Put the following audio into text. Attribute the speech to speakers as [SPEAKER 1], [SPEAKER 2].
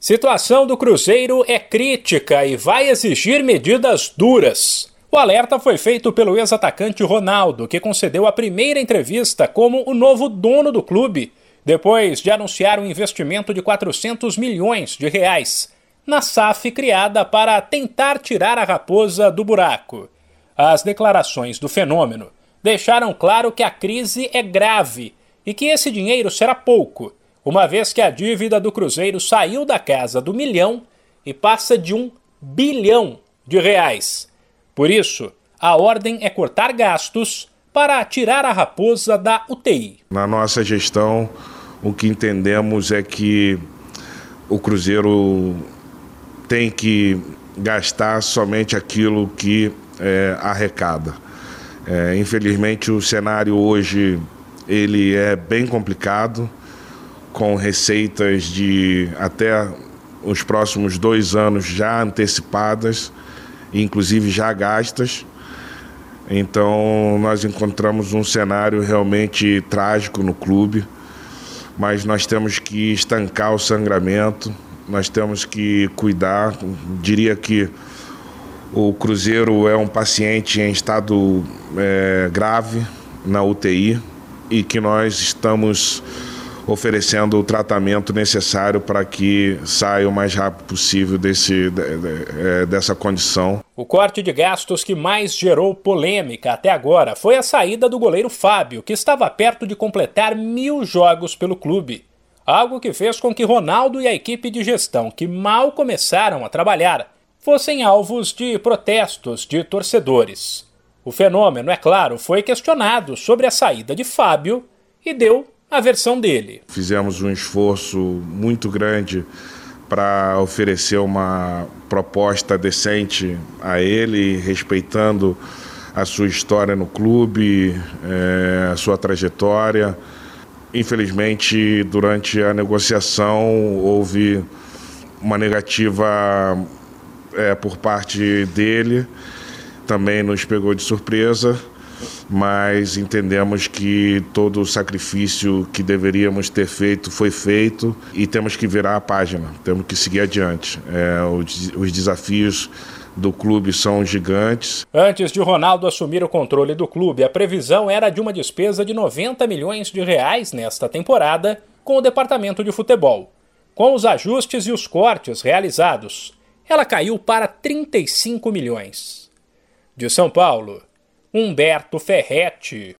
[SPEAKER 1] Situação do Cruzeiro é crítica e vai exigir medidas duras. O alerta foi feito pelo ex-atacante Ronaldo, que concedeu a primeira entrevista como o novo dono do clube, depois de anunciar um investimento de 400 milhões de reais na SAF criada para tentar tirar a raposa do buraco. As declarações do fenômeno deixaram claro que a crise é grave e que esse dinheiro será pouco uma vez que a dívida do Cruzeiro saiu da casa do milhão e passa de um bilhão de reais. Por isso, a ordem é cortar gastos para tirar a raposa da UTI.
[SPEAKER 2] Na nossa gestão, o que entendemos é que o Cruzeiro tem que gastar somente aquilo que é, arrecada. É, infelizmente, o cenário hoje ele é bem complicado com receitas de até os próximos dois anos já antecipadas, inclusive já gastas. Então, nós encontramos um cenário realmente trágico no clube, mas nós temos que estancar o sangramento, nós temos que cuidar. Diria que o Cruzeiro é um paciente em estado é, grave na UTI e que nós estamos oferecendo o tratamento necessário para que saia o mais rápido possível desse, é, dessa condição.
[SPEAKER 1] O corte de gastos que mais gerou polêmica até agora foi a saída do goleiro Fábio, que estava perto de completar mil jogos pelo clube. Algo que fez com que Ronaldo e a equipe de gestão, que mal começaram a trabalhar, fossem alvos de protestos de torcedores. O fenômeno, é claro, foi questionado sobre a saída de Fábio e deu a versão dele.
[SPEAKER 2] Fizemos um esforço muito grande para oferecer uma proposta decente a ele, respeitando a sua história no clube, é, a sua trajetória. Infelizmente, durante a negociação, houve uma negativa é, por parte dele, também nos pegou de surpresa mas entendemos que todo o sacrifício que deveríamos ter feito foi feito e temos que virar a página, temos que seguir adiante. É, os, os desafios do clube são gigantes.
[SPEAKER 1] Antes de Ronaldo assumir o controle do clube, a previsão era de uma despesa de 90 milhões de reais nesta temporada com o departamento de futebol. Com os ajustes e os cortes realizados, ela caiu para 35 milhões. De São Paulo, Humberto Ferretti.